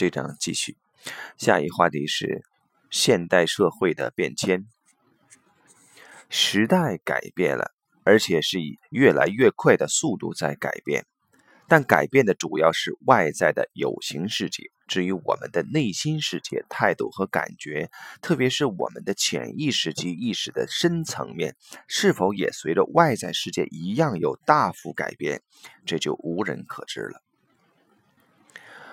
这章继续，下一话题是现代社会的变迁。时代改变了，而且是以越来越快的速度在改变。但改变的主要是外在的有形世界，至于我们的内心世界、态度和感觉，特别是我们的潜意识及意识的深层面，是否也随着外在世界一样有大幅改变，这就无人可知了。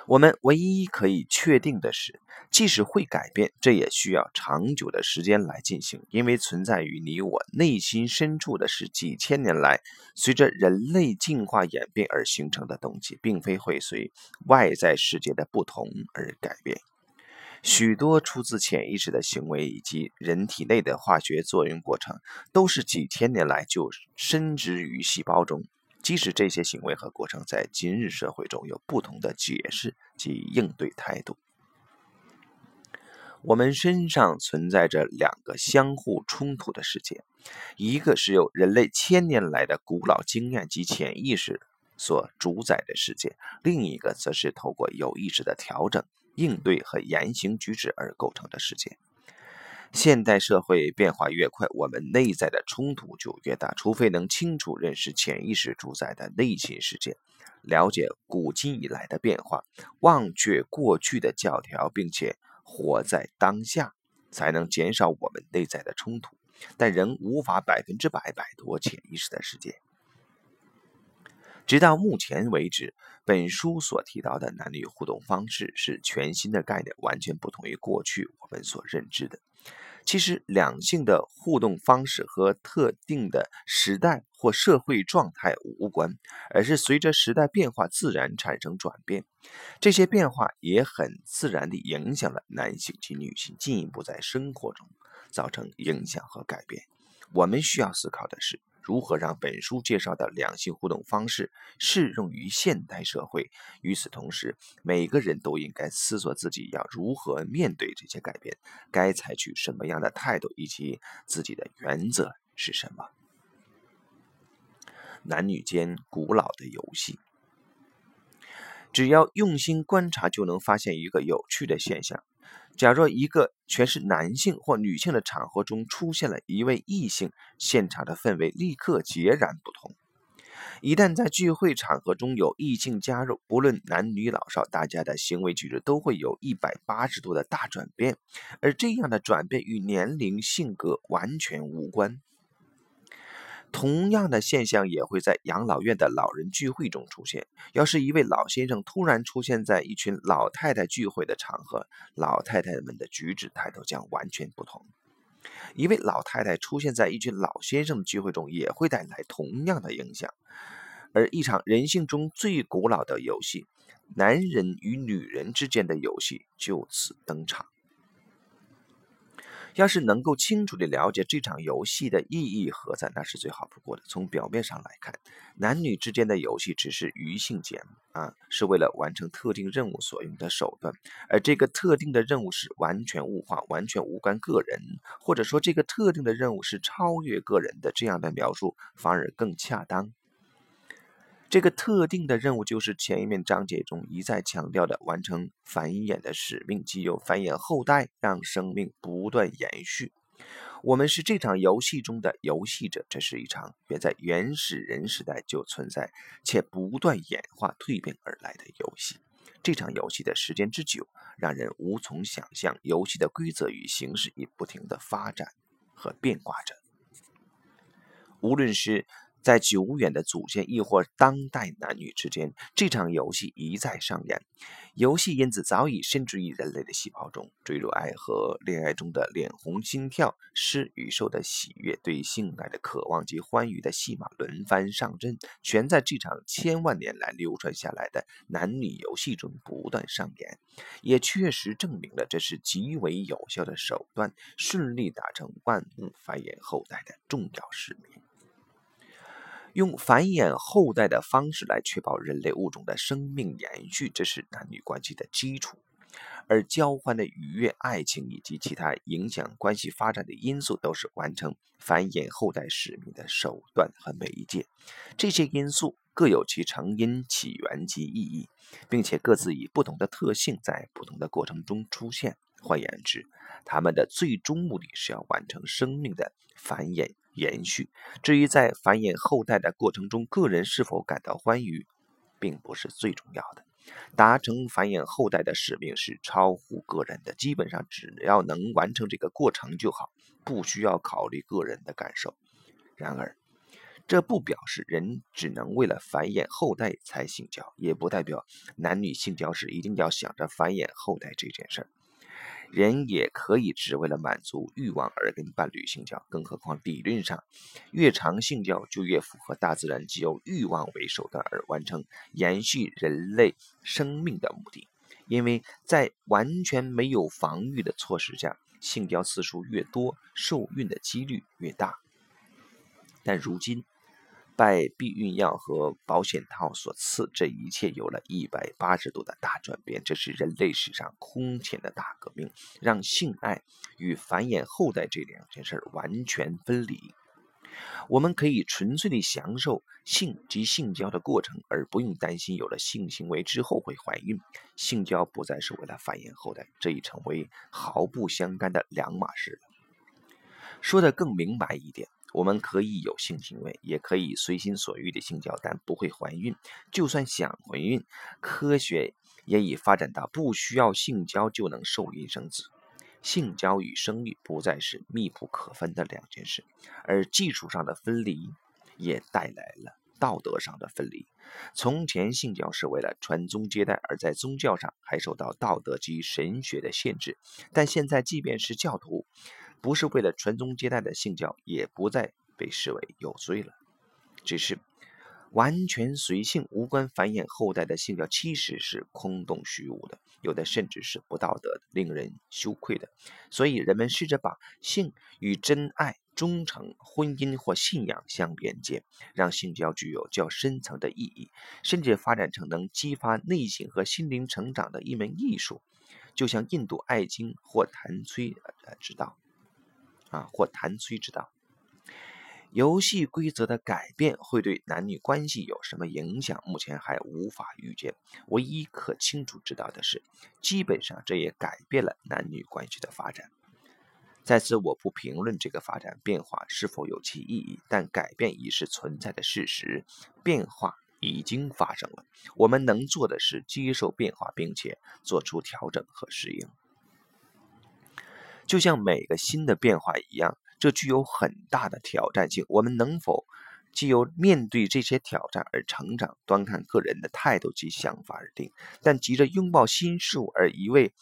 我们唯一可以确定的是，即使会改变，这也需要长久的时间来进行，因为存在于你我内心深处的是几千年来随着人类进化演变而形成的东西，并非会随外在世界的不同而改变。许多出自潜意识的行为以及人体内的化学作用过程，都是几千年来就深植于细胞中。即使这些行为和过程在今日社会中有不同的解释及应对态度，我们身上存在着两个相互冲突的世界：一个是由人类千年来的古老经验及潜意识所主宰的世界；另一个则是透过有意识的调整、应对和言行举止而构成的世界。现代社会变化越快，我们内在的冲突就越大。除非能清楚认识潜意识主宰的内心世界，了解古今以来的变化，忘却过去的教条，并且活在当下，才能减少我们内在的冲突。但人无法百分之百摆脱潜意识的世界。直到目前为止，本书所提到的男女互动方式是全新的概念，完全不同于过去我们所认知的。其实，两性的互动方式和特定的时代或社会状态无关，而是随着时代变化自然产生转变。这些变化也很自然地影响了男性及女性，进一步在生活中造成影响和改变。我们需要思考的是。如何让本书介绍的两性互动方式适用于现代社会？与此同时，每个人都应该思索自己要如何面对这些改变，该采取什么样的态度，以及自己的原则是什么。男女间古老的游戏，只要用心观察，就能发现一个有趣的现象。假若一个全是男性或女性的场合中出现了一位异性，现场的氛围立刻截然不同。一旦在聚会场合中有异性加入，不论男女老少，大家的行为举止都会有一百八十度的大转变，而这样的转变与年龄、性格完全无关。同样的现象也会在养老院的老人聚会中出现。要是一位老先生突然出现在一群老太太聚会的场合，老太太们的举止态度将完全不同。一位老太太出现在一群老先生的聚会中，也会带来同样的影响。而一场人性中最古老的游戏——男人与女人之间的游戏——就此登场。要是能够清楚地了解这场游戏的意义何在，那是最好不过的。从表面上来看，男女之间的游戏只是余性节目啊，是为了完成特定任务所用的手段。而这个特定的任务是完全物化、完全无关个人，或者说这个特定的任务是超越个人的，这样的描述反而更恰当。这个特定的任务就是前一面章节中一再强调的完成繁衍的使命，即有繁衍后代，让生命不断延续。我们是这场游戏中的游戏者，这是一场远在原始人时代就存在且不断演化蜕变而来的游戏。这场游戏的时间之久，让人无从想象。游戏的规则与形式已不停地发展和变化着，无论是。在久远的祖先，亦或当代男女之间，这场游戏一再上演。游戏因此早已深植于人类的细胞中。坠入爱河、恋爱中的脸红心跳、失与受的喜悦、对性爱的渴望及欢愉的戏码轮番上阵，全在这场千万年来流传下来的男女游戏中不断上演，也确实证明了这是极为有效的手段，顺利达成万物繁衍后代的重要使命。用繁衍后代的方式来确保人类物种的生命延续，这是男女关系的基础。而交换的愉悦、爱情以及其他影响关系发展的因素，都是完成繁衍后代使命的手段和媒介。这些因素各有其成因、起源及意义。并且各自以不同的特性在不同的过程中出现。换言之，他们的最终目的是要完成生命的繁衍延续。至于在繁衍后代的过程中，个人是否感到欢愉，并不是最重要的。达成繁衍后代的使命是超乎个人的，基本上只要能完成这个过程就好，不需要考虑个人的感受。然而，这不表示人只能为了繁衍后代才性交，也不代表男女性交时一定要想着繁衍后代这件事儿。人也可以只为了满足欲望而跟伴侣性交，更何况理论上，越长性交就越符合大自然既由欲望为手段而完成延续人类生命的目的。因为在完全没有防御的措施下，性交次数越多，受孕的几率越大。但如今，拜避孕药和保险套所赐，这一切有了一百八十度的大转变。这是人类史上空前的大革命，让性爱与繁衍后代这两件事完全分离。我们可以纯粹地享受性及性交的过程，而不用担心有了性行为之后会怀孕。性交不再是为了繁衍后代，这已成为毫不相干的两码事了。说的更明白一点。我们可以有性行为，也可以随心所欲的性交，但不会怀孕。就算想怀孕，科学也已发展到不需要性交就能受孕生子。性交与生育不再是密不可分的两件事，而技术上的分离也带来了道德上的分离。从前性交是为了传宗接代，而在宗教上还受到道德及神学的限制。但现在，即便是教徒。不是为了传宗接代的性交，也不再被视为有罪了。只是完全随性、无关繁衍后代的性交，其实是空洞虚无的，有的甚至是不道德的、令人羞愧的。所以，人们试着把性与真爱、忠诚、婚姻或信仰相连接，让性交具有较深层的意义，甚至发展成能激发内心和心灵成长的一门艺术，就像印度爱经或谭崔之道。啊，或弹催之道，游戏规则的改变会对男女关系有什么影响？目前还无法预见。唯一可清楚知道的是，基本上这也改变了男女关系的发展。在此，我不评论这个发展变化是否有其意义，但改变已是存在的事实，变化已经发生了。我们能做的是接受变化，并且做出调整和适应。就像每个新的变化一样，这具有很大的挑战性。我们能否既由面对这些挑战而成长，端看个人的态度及想法而定。但急着拥抱新事物而一味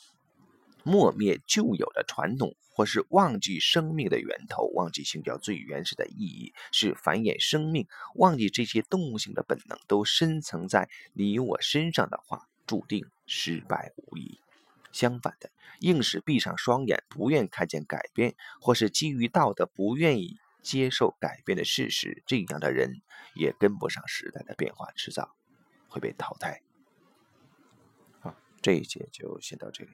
磨灭旧有的传统，或是忘记生命的源头，忘记性交最原始的意义是繁衍生命，忘记这些动物性的本能都深层在你我身上的话，注定失败无疑。相反的，硬是闭上双眼，不愿看见改变，或是基于道德不愿意接受改变的事实，这样的人也跟不上时代的变化，迟早会被淘汰。好，这一节就先到这里。